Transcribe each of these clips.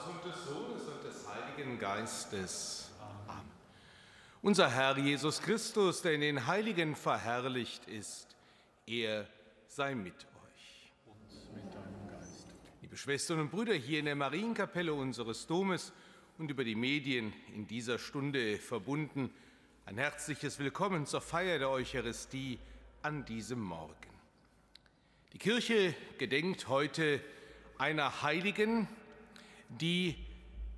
Vaters und des Sohnes und des Heiligen Geistes. Amen. Unser Herr Jesus Christus, der in den Heiligen verherrlicht ist, er sei mit euch. Und mit deinem Geist. Liebe Schwestern und Brüder, hier in der Marienkapelle unseres Domes und über die Medien in dieser Stunde verbunden, ein herzliches Willkommen zur Feier der Eucharistie an diesem Morgen. Die Kirche gedenkt heute einer Heiligen, die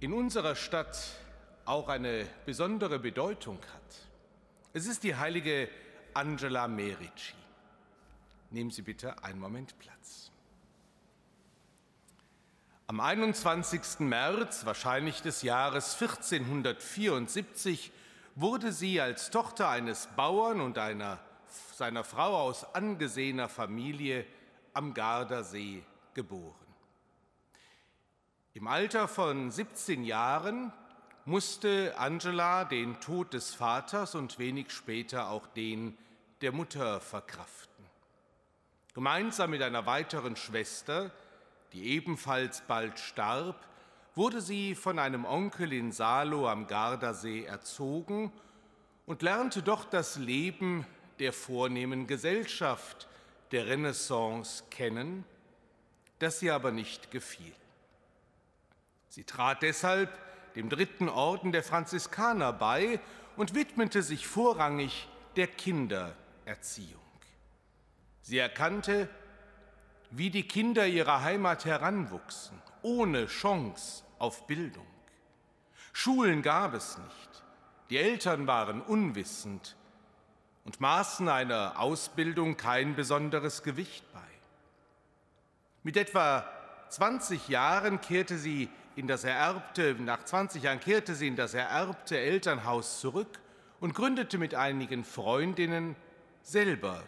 in unserer Stadt auch eine besondere Bedeutung hat. Es ist die heilige Angela Merici. Nehmen Sie bitte einen Moment Platz. Am 21. März, wahrscheinlich des Jahres 1474, wurde sie als Tochter eines Bauern und einer, seiner Frau aus angesehener Familie am Gardasee geboren. Im Alter von 17 Jahren musste Angela den Tod des Vaters und wenig später auch den der Mutter verkraften. Gemeinsam mit einer weiteren Schwester, die ebenfalls bald starb, wurde sie von einem Onkel in Salo am Gardasee erzogen und lernte doch das Leben der vornehmen Gesellschaft der Renaissance kennen, das sie aber nicht gefiel. Sie trat deshalb dem dritten Orden der Franziskaner bei und widmete sich vorrangig der Kindererziehung. Sie erkannte, wie die Kinder ihrer Heimat heranwuchsen, ohne Chance auf Bildung. Schulen gab es nicht, die Eltern waren unwissend und maßen einer Ausbildung kein besonderes Gewicht bei. Mit etwa 20 Jahren kehrte sie in das ererbte, nach 20 Jahren kehrte sie in das ererbte Elternhaus zurück und gründete mit einigen Freundinnen selber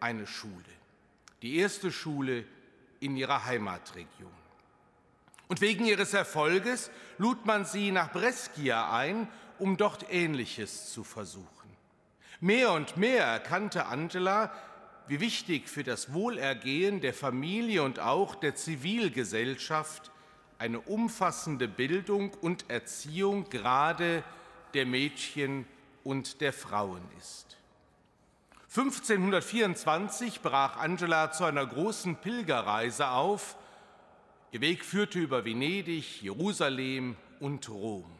eine Schule. Die erste Schule in ihrer Heimatregion. Und wegen ihres Erfolges lud man sie nach Brescia ein, um dort Ähnliches zu versuchen. Mehr und mehr erkannte Angela, wie wichtig für das Wohlergehen der Familie und auch der Zivilgesellschaft eine umfassende Bildung und Erziehung gerade der Mädchen und der Frauen ist. 1524 brach Angela zu einer großen Pilgerreise auf. Ihr Weg führte über Venedig, Jerusalem und Rom.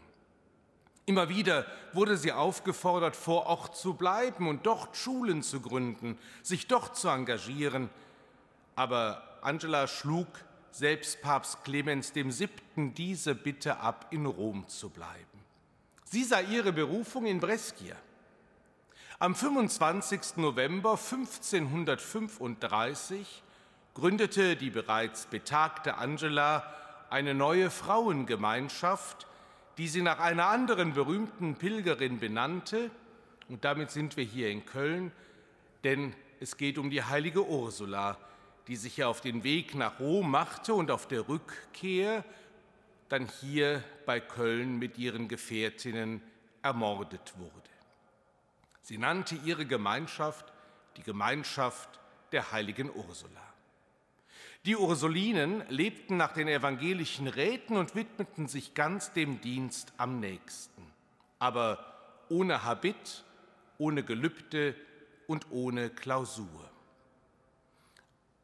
Immer wieder wurde sie aufgefordert, vor Ort zu bleiben und dort Schulen zu gründen, sich dort zu engagieren. Aber Angela schlug selbst Papst Clemens VII. diese Bitte ab, in Rom zu bleiben. Sie sah ihre Berufung in Brescia. Am 25. November 1535 gründete die bereits betagte Angela eine neue Frauengemeinschaft, die sie nach einer anderen berühmten Pilgerin benannte. Und damit sind wir hier in Köln, denn es geht um die heilige Ursula, die sich ja auf den Weg nach Rom machte und auf der Rückkehr dann hier bei Köln mit ihren Gefährtinnen ermordet wurde. Sie nannte ihre Gemeinschaft die Gemeinschaft der heiligen Ursula. Die Ursulinen lebten nach den evangelischen Räten und widmeten sich ganz dem Dienst am nächsten, aber ohne Habit, ohne Gelübde und ohne Klausur.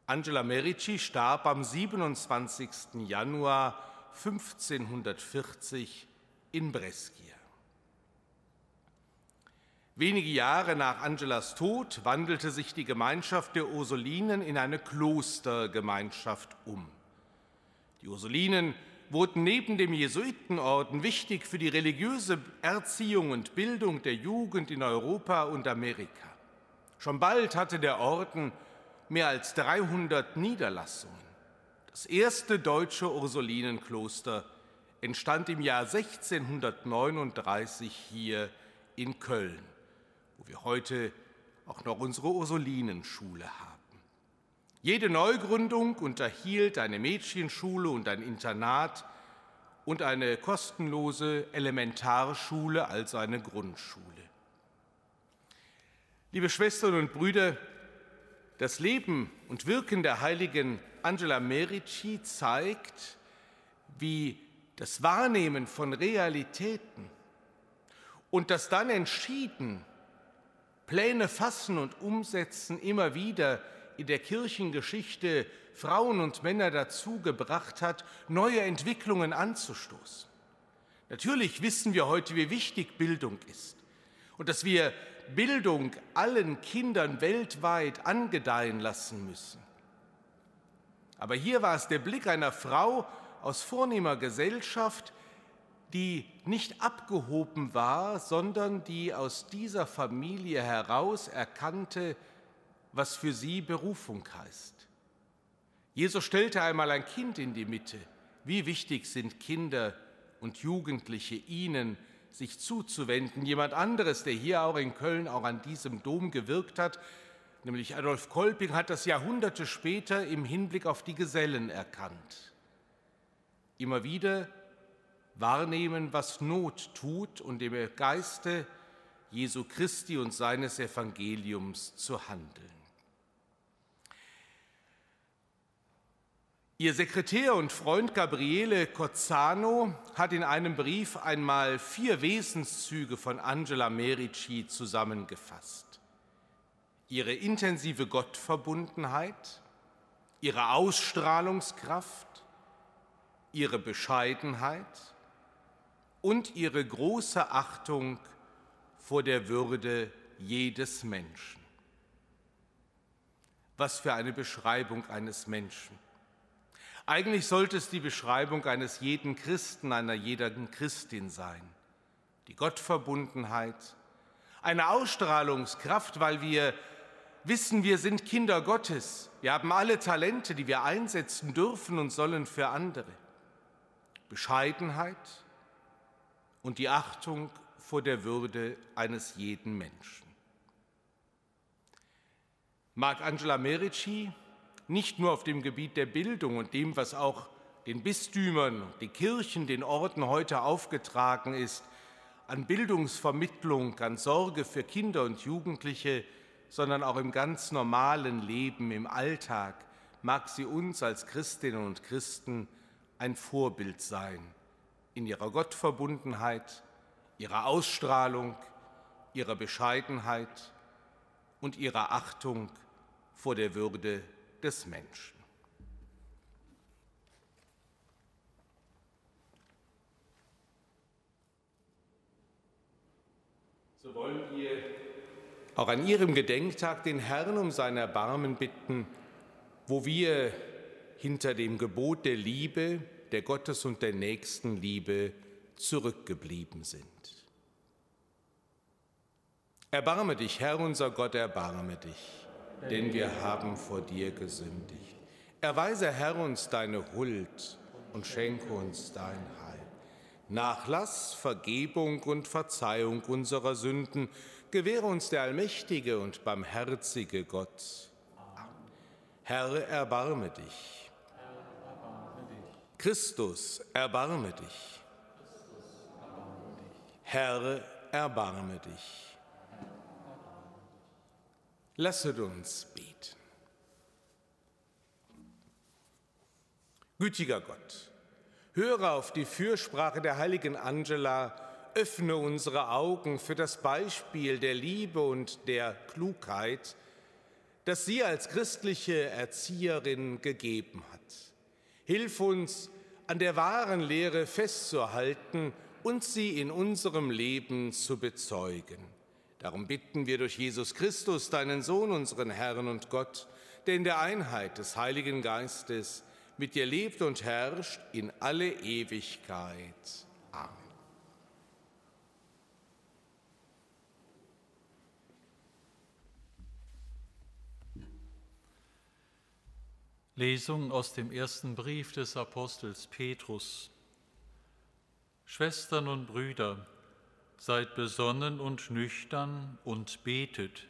Angela Merici starb am 27. Januar 1540 in Brescia. Wenige Jahre nach Angelas Tod wandelte sich die Gemeinschaft der Ursulinen in eine Klostergemeinschaft um. Die Ursulinen wurden neben dem Jesuitenorden wichtig für die religiöse Erziehung und Bildung der Jugend in Europa und Amerika. Schon bald hatte der Orden mehr als 300 Niederlassungen. Das erste deutsche Ursulinenkloster entstand im Jahr 1639 hier in Köln, wo wir heute auch noch unsere Ursulinenschule haben. Jede Neugründung unterhielt eine Mädchenschule und ein Internat und eine kostenlose Elementarschule, also eine Grundschule. Liebe Schwestern und Brüder, das Leben und Wirken der heiligen Angela Merici zeigt, wie das Wahrnehmen von Realitäten und das dann entschieden Pläne fassen und umsetzen immer wieder in der Kirchengeschichte Frauen und Männer dazu gebracht hat, neue Entwicklungen anzustoßen. Natürlich wissen wir heute, wie wichtig Bildung ist und dass wir Bildung allen Kindern weltweit angedeihen lassen müssen. Aber hier war es der Blick einer Frau aus vornehmer Gesellschaft, die nicht abgehoben war, sondern die aus dieser Familie heraus erkannte, was für sie Berufung heißt. Jesus stellte einmal ein Kind in die Mitte. Wie wichtig sind Kinder und Jugendliche ihnen, sich zuzuwenden. Jemand anderes, der hier auch in Köln auch an diesem Dom gewirkt hat, nämlich Adolf Kolping, hat das Jahrhunderte später im Hinblick auf die Gesellen erkannt. Immer wieder wahrnehmen, was Not tut und im Geiste Jesu Christi und seines Evangeliums zu handeln. Ihr Sekretär und Freund Gabriele Cozzano hat in einem Brief einmal vier Wesenszüge von Angela Merici zusammengefasst. Ihre intensive Gottverbundenheit, ihre Ausstrahlungskraft, ihre Bescheidenheit und ihre große Achtung vor der Würde jedes Menschen. Was für eine Beschreibung eines Menschen. Eigentlich sollte es die Beschreibung eines jeden Christen, einer jeden Christin sein. Die Gottverbundenheit, eine Ausstrahlungskraft, weil wir wissen, wir sind Kinder Gottes. Wir haben alle Talente, die wir einsetzen dürfen und sollen für andere. Bescheidenheit, und die Achtung vor der Würde eines jeden Menschen. Mag Angela Merici nicht nur auf dem Gebiet der Bildung und dem, was auch den Bistümern, den Kirchen, den Orten heute aufgetragen ist, an Bildungsvermittlung, an Sorge für Kinder und Jugendliche, sondern auch im ganz normalen Leben, im Alltag, mag sie uns als Christinnen und Christen ein Vorbild sein in ihrer Gottverbundenheit, ihrer Ausstrahlung, ihrer Bescheidenheit und ihrer Achtung vor der Würde des Menschen. So wollen wir auch an Ihrem Gedenktag den Herrn um sein Erbarmen bitten, wo wir hinter dem Gebot der Liebe der Gottes- und der Nächstenliebe zurückgeblieben sind. Erbarme dich, Herr unser Gott, erbarme dich, denn wir haben vor dir gesündigt. Erweise, Herr, uns deine Huld und schenke uns dein Heil. Nachlass, Vergebung und Verzeihung unserer Sünden gewähre uns der allmächtige und barmherzige Gott. Herr, erbarme dich. Christus, erbarme dich. Herr, erbarme dich. Lasset uns beten. Gütiger Gott, höre auf die Fürsprache der heiligen Angela, öffne unsere Augen für das Beispiel der Liebe und der Klugheit, das sie als christliche Erzieherin gegeben hat. Hilf uns, an der wahren Lehre festzuhalten und sie in unserem Leben zu bezeugen. Darum bitten wir durch Jesus Christus, deinen Sohn, unseren Herrn und Gott, der in der Einheit des Heiligen Geistes mit dir lebt und herrscht in alle Ewigkeit. Amen. Lesung aus dem ersten Brief des Apostels Petrus. Schwestern und Brüder, seid besonnen und nüchtern und betet.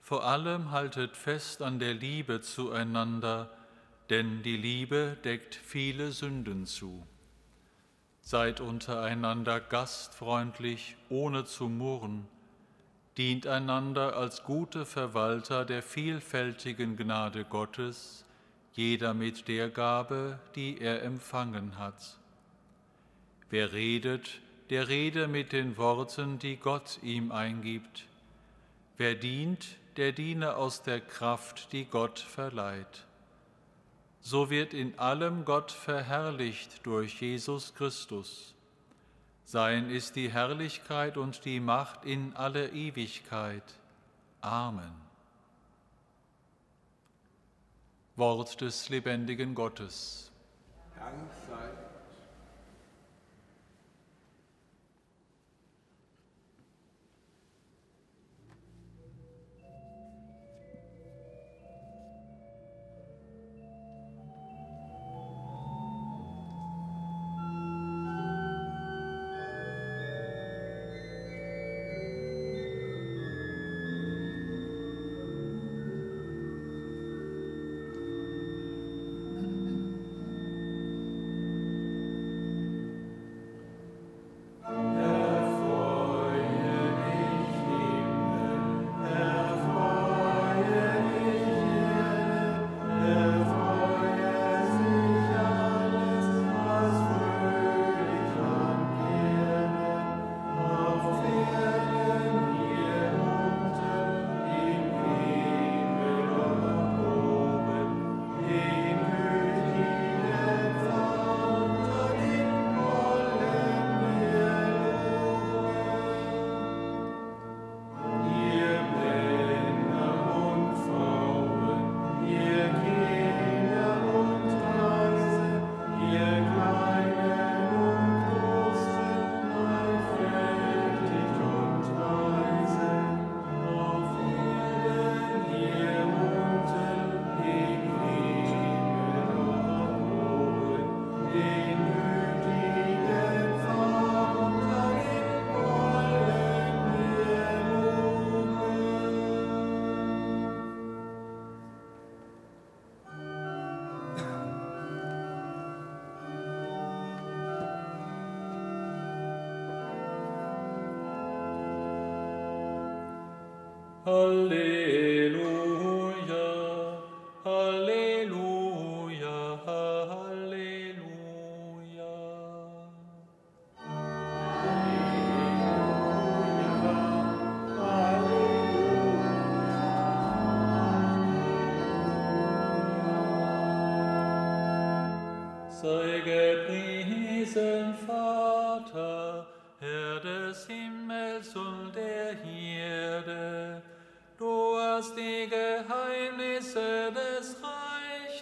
Vor allem haltet fest an der Liebe zueinander, denn die Liebe deckt viele Sünden zu. Seid untereinander gastfreundlich, ohne zu murren, dient einander als gute Verwalter der vielfältigen Gnade Gottes, jeder mit der Gabe, die er empfangen hat. Wer redet, der rede mit den Worten, die Gott ihm eingibt. Wer dient, der diene aus der Kraft, die Gott verleiht. So wird in allem Gott verherrlicht durch Jesus Christus. Sein ist die Herrlichkeit und die Macht in alle Ewigkeit. Amen. Wort des lebendigen Gottes. Dank sei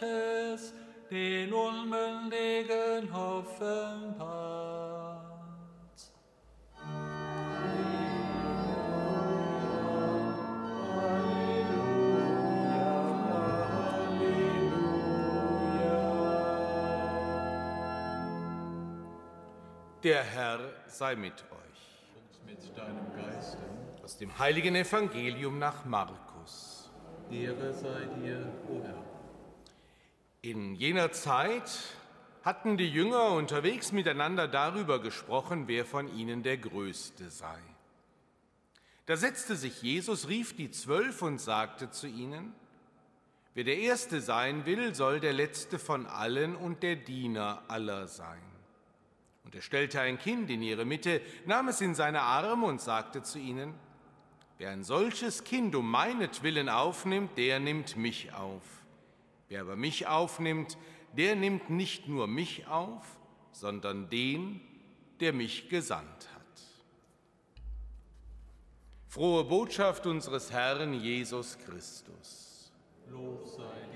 Reiches den Unmündigen offenbart. Der Herr sei mit euch. Und mit deinem Geiste. Aus dem heiligen Evangelium nach Markus. Ehre sei dir, o Herr. In jener Zeit hatten die Jünger unterwegs miteinander darüber gesprochen, wer von ihnen der Größte sei. Da setzte sich Jesus, rief die Zwölf und sagte zu ihnen, Wer der Erste sein will, soll der Letzte von allen und der Diener aller sein. Und er stellte ein Kind in ihre Mitte, nahm es in seine Arme und sagte zu ihnen, Wer ein solches Kind um meinetwillen aufnimmt, der nimmt mich auf. Wer aber mich aufnimmt, der nimmt nicht nur mich auf, sondern den, der mich gesandt hat. Frohe Botschaft unseres Herrn Jesus Christus. Lob sei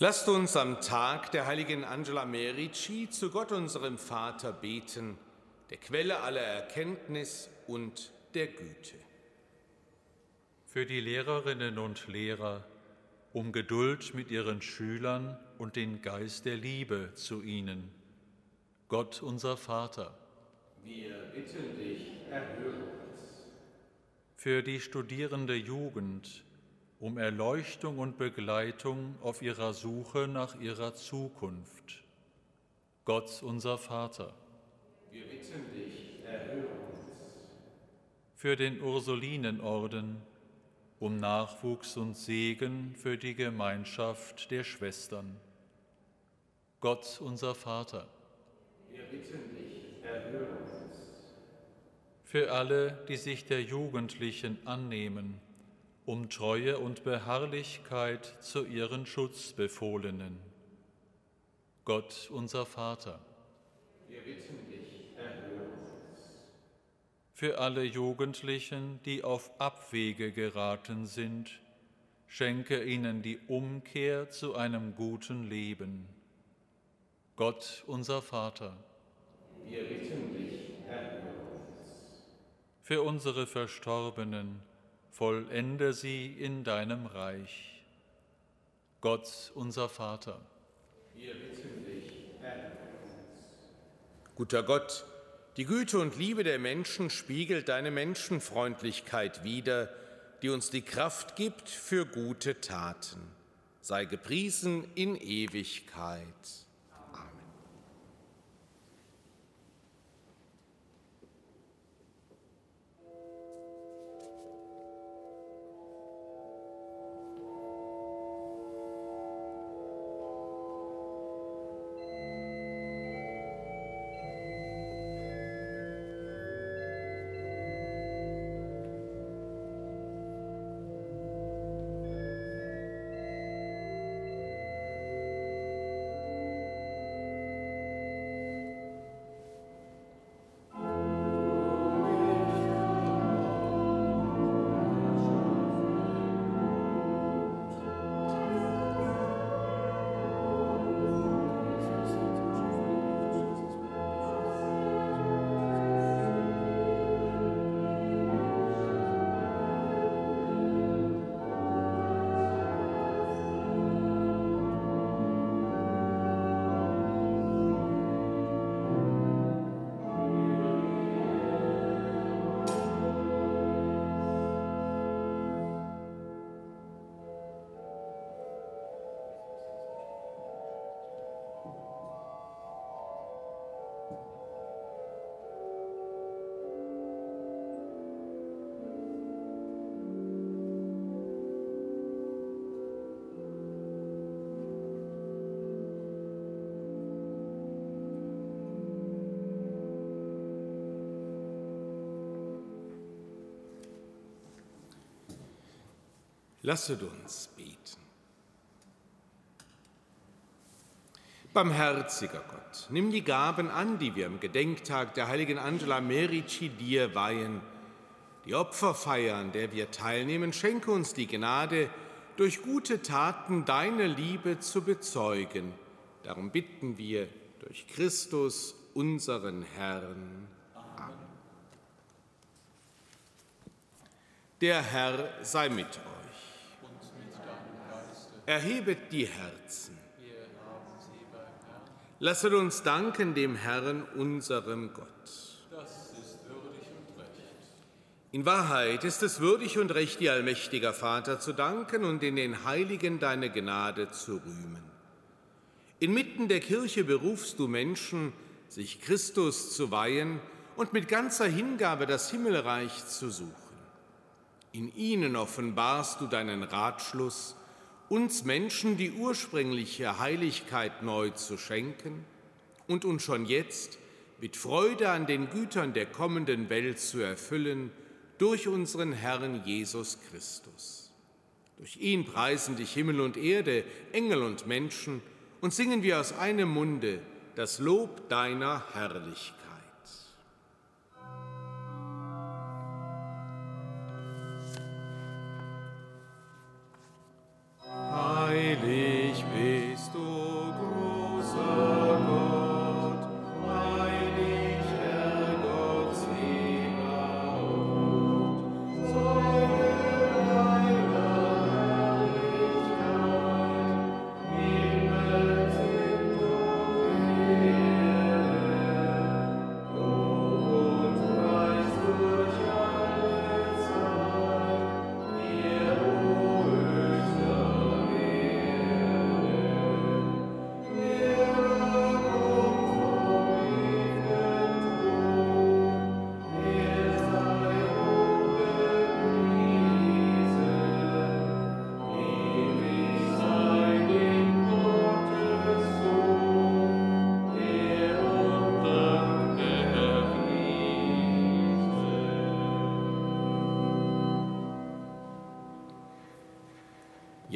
Lasst uns am Tag der heiligen Angela Merici zu Gott unserem Vater beten, der Quelle aller Erkenntnis und der Güte. Für die Lehrerinnen und Lehrer, um Geduld mit ihren Schülern und den Geist der Liebe zu ihnen. Gott unser Vater. Wir bitten dich, erhöre uns. Für die studierende Jugend, um Erleuchtung und Begleitung auf ihrer Suche nach ihrer Zukunft. Gott unser Vater. Wir bitten dich, erhöre uns. Für den Ursulinenorden, um Nachwuchs und Segen für die Gemeinschaft der Schwestern. Gott unser Vater. Wir bitten dich, erhöre uns. Für alle, die sich der Jugendlichen annehmen, um Treue und Beharrlichkeit zu ihren Schutzbefohlenen. Gott unser Vater. Wir bitten dich, erhöre uns. Für alle Jugendlichen, die auf Abwege geraten sind, schenke ihnen die Umkehr zu einem guten Leben. Gott unser Vater. Wir bitten dich, erhöre uns. Für unsere Verstorbenen, vollende sie in deinem Reich. Gott, unser Vater. Wir bitten dich, Herr. Guter Gott, die Güte und Liebe der Menschen spiegelt deine Menschenfreundlichkeit wider, die uns die Kraft gibt für gute Taten. Sei gepriesen in Ewigkeit. Lasset uns beten. Barmherziger Gott, nimm die Gaben an, die wir am Gedenktag der heiligen Angela Merici dir weihen. Die Opferfeier, an der wir teilnehmen, schenke uns die Gnade, durch gute Taten deine Liebe zu bezeugen. Darum bitten wir durch Christus, unseren Herrn. Amen. Der Herr sei mit euch. Erhebet die Herzen. Lasset uns danken dem Herrn, unserem Gott. Das ist würdig und recht. In Wahrheit ist es würdig und recht, dir allmächtiger Vater zu danken und in den Heiligen deine Gnade zu rühmen. Inmitten der Kirche berufst du Menschen, sich Christus zu weihen und mit ganzer Hingabe das Himmelreich zu suchen. In ihnen offenbarst du deinen Ratschluss, uns Menschen die ursprüngliche Heiligkeit neu zu schenken und uns schon jetzt mit Freude an den Gütern der kommenden Welt zu erfüllen durch unseren Herrn Jesus Christus. Durch ihn preisen dich Himmel und Erde, Engel und Menschen und singen wir aus einem Munde das Lob deiner Herrlichkeit.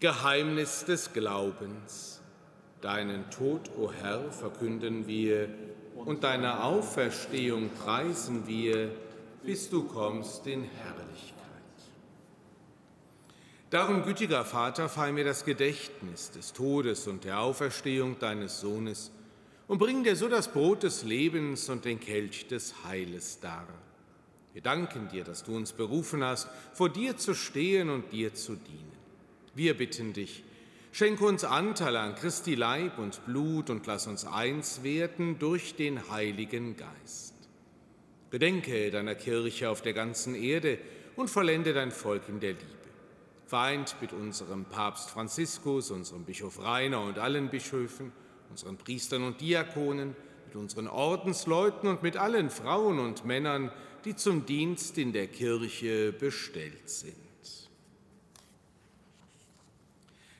Geheimnis des Glaubens. Deinen Tod, o Herr, verkünden wir und deine Auferstehung preisen wir, bis du kommst in Herrlichkeit. Darum, gütiger Vater, feier mir das Gedächtnis des Todes und der Auferstehung deines Sohnes und bring dir so das Brot des Lebens und den Kelch des Heiles dar. Wir danken dir, dass du uns berufen hast, vor dir zu stehen und dir zu dienen. Wir bitten dich, schenke uns Anteil an Christi Leib und Blut und lass uns eins werden durch den Heiligen Geist. Bedenke deiner Kirche auf der ganzen Erde und vollende dein Volk in der Liebe. Vereint mit unserem Papst Franziskus, unserem Bischof Rainer und allen Bischöfen, unseren Priestern und Diakonen, mit unseren Ordensleuten und mit allen Frauen und Männern, die zum Dienst in der Kirche bestellt sind.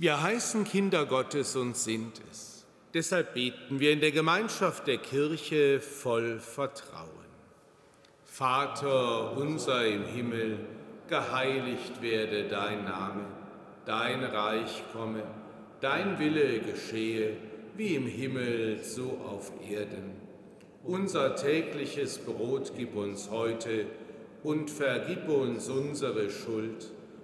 Wir heißen Kinder Gottes und sind es. Deshalb beten wir in der Gemeinschaft der Kirche voll Vertrauen. Vater unser im Himmel, geheiligt werde dein Name, dein Reich komme, dein Wille geschehe, wie im Himmel so auf Erden. Unser tägliches Brot gib uns heute und vergib uns unsere Schuld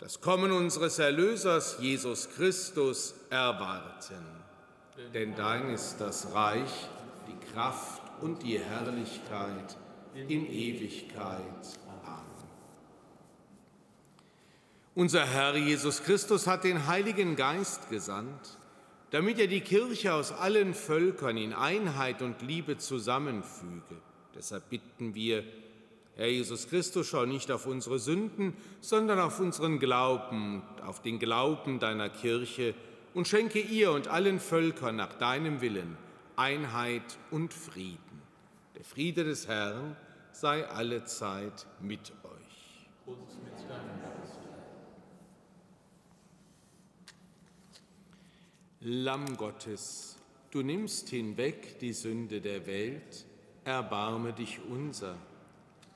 das Kommen unseres Erlösers Jesus Christus erwarten. Denn dein ist das Reich, die Kraft und die Herrlichkeit in Ewigkeit. Amen. Unser Herr Jesus Christus hat den Heiligen Geist gesandt, damit er die Kirche aus allen Völkern in Einheit und Liebe zusammenfüge. Deshalb bitten wir, Herr Jesus Christus, schau nicht auf unsere Sünden, sondern auf unseren Glauben, auf den Glauben deiner Kirche und schenke ihr und allen Völkern nach deinem Willen Einheit und Frieden. Der Friede des Herrn sei alle Zeit mit euch. Lamm Gottes, du nimmst hinweg die Sünde der Welt, erbarme dich unser.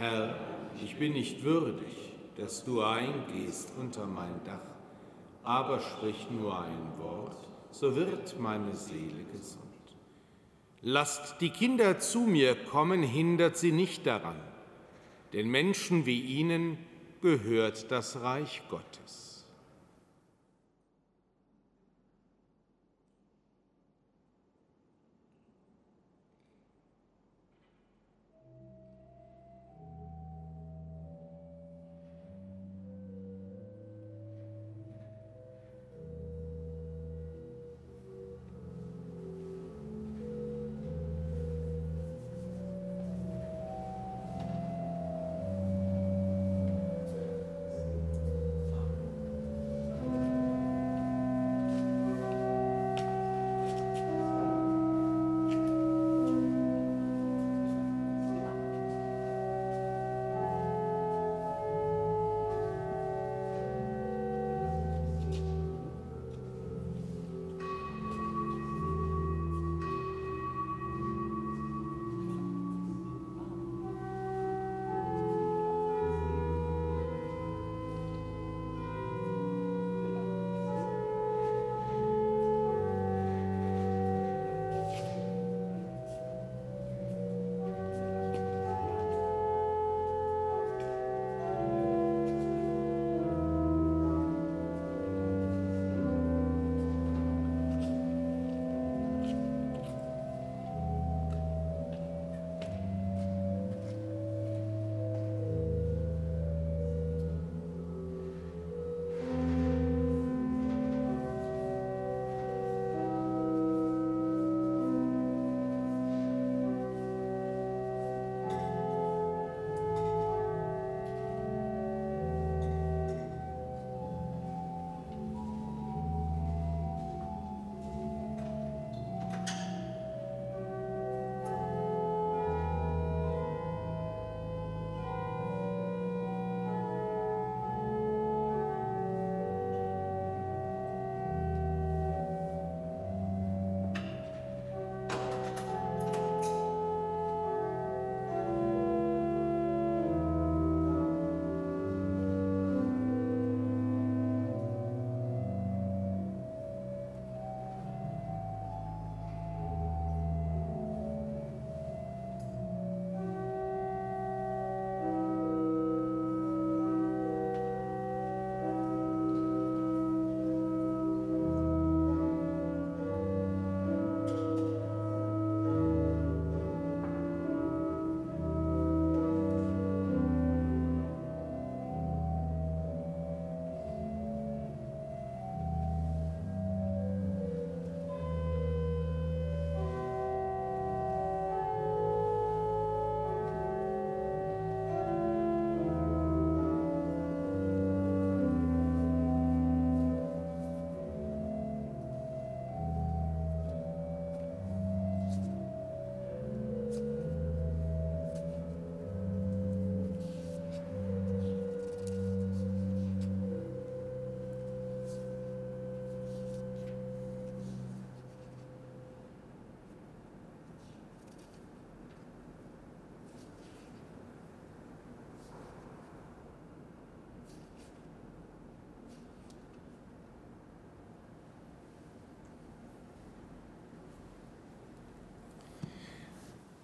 Herr, ich bin nicht würdig, dass du eingehst unter mein Dach, aber sprich nur ein Wort, so wird meine Seele gesund. Lasst die Kinder zu mir kommen, hindert sie nicht daran, denn Menschen wie ihnen gehört das Reich Gottes.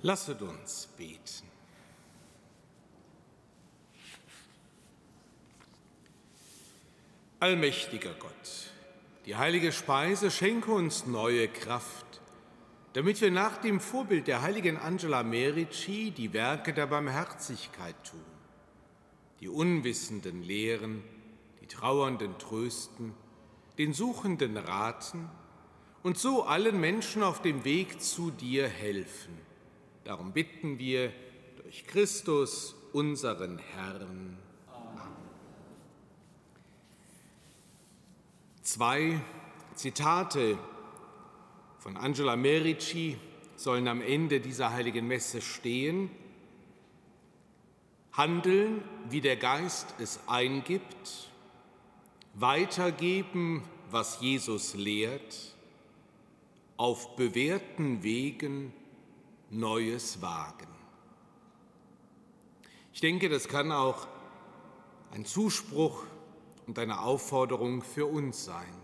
Lasset uns beten. Allmächtiger Gott, Die heilige Speise schenke uns neue Kraft, damit wir nach dem Vorbild der heiligen Angela Merici die Werke der Barmherzigkeit tun, die Unwissenden lehren, die Trauernden trösten, den Suchenden raten und so allen Menschen auf dem Weg zu dir helfen. Darum bitten wir durch Christus, unseren Herrn. Zwei Zitate von Angela Merici sollen am Ende dieser heiligen Messe stehen. Handeln, wie der Geist es eingibt, weitergeben, was Jesus lehrt, auf bewährten Wegen Neues wagen. Ich denke, das kann auch ein Zuspruch und eine Aufforderung für uns sein,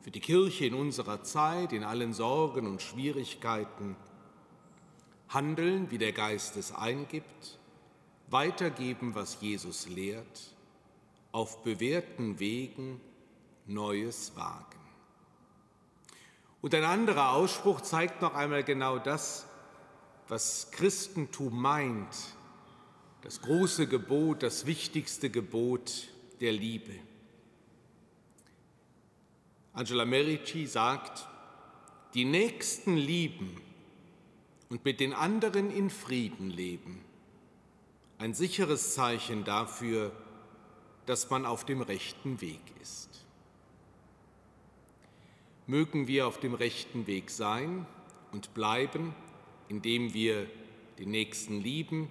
für die Kirche in unserer Zeit, in allen Sorgen und Schwierigkeiten. Handeln, wie der Geist es eingibt, weitergeben, was Jesus lehrt, auf bewährten Wegen Neues wagen. Und ein anderer Ausspruch zeigt noch einmal genau das, was Christentum meint, das große Gebot, das wichtigste Gebot der Liebe. Angela Merici sagt, die Nächsten lieben und mit den anderen in Frieden leben. Ein sicheres Zeichen dafür, dass man auf dem rechten Weg ist. Mögen wir auf dem rechten Weg sein und bleiben, indem wir den Nächsten lieben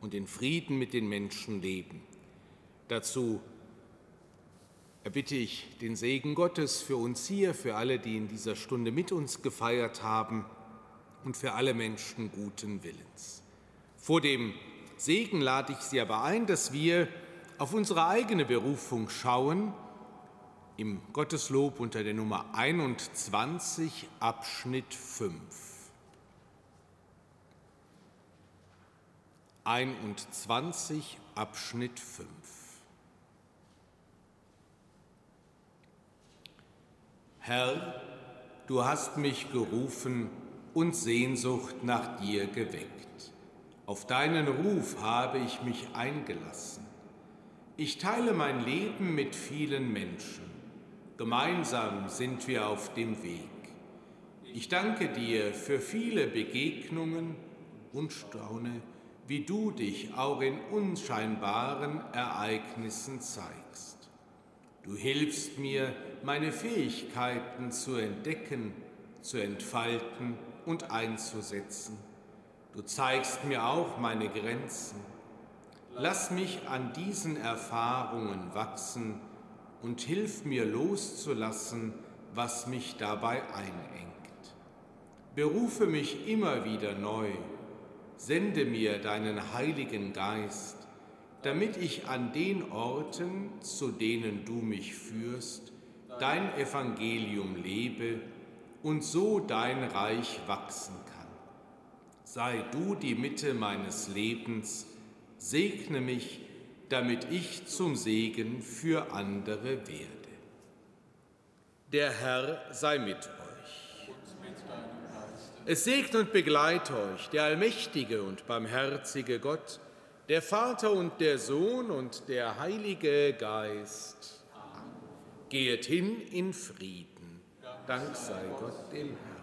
und in Frieden mit den Menschen leben. Dazu erbitte ich den Segen Gottes für uns hier, für alle, die in dieser Stunde mit uns gefeiert haben und für alle Menschen guten Willens. Vor dem Segen lade ich Sie aber ein, dass wir auf unsere eigene Berufung schauen, im Gotteslob unter der Nummer 21, Abschnitt 5. 21, Abschnitt 5. Herr, du hast mich gerufen und Sehnsucht nach dir geweckt. Auf deinen Ruf habe ich mich eingelassen. Ich teile mein Leben mit vielen Menschen. Gemeinsam sind wir auf dem Weg. Ich danke dir für viele Begegnungen und staune, wie du dich auch in unscheinbaren Ereignissen zeigst. Du hilfst mir, meine Fähigkeiten zu entdecken, zu entfalten und einzusetzen. Du zeigst mir auch meine Grenzen. Lass mich an diesen Erfahrungen wachsen und hilf mir loszulassen, was mich dabei einengt. Berufe mich immer wieder neu, sende mir deinen Heiligen Geist, damit ich an den Orten, zu denen du mich führst, dein Evangelium lebe und so dein Reich wachsen kann. Sei du die Mitte meines Lebens, segne mich, damit ich zum Segen für andere werde. Der Herr sei mit euch. Es segne und begleite euch der allmächtige und barmherzige Gott, der Vater und der Sohn und der Heilige Geist. Geht hin in Frieden. Dank sei Gott dem Herrn.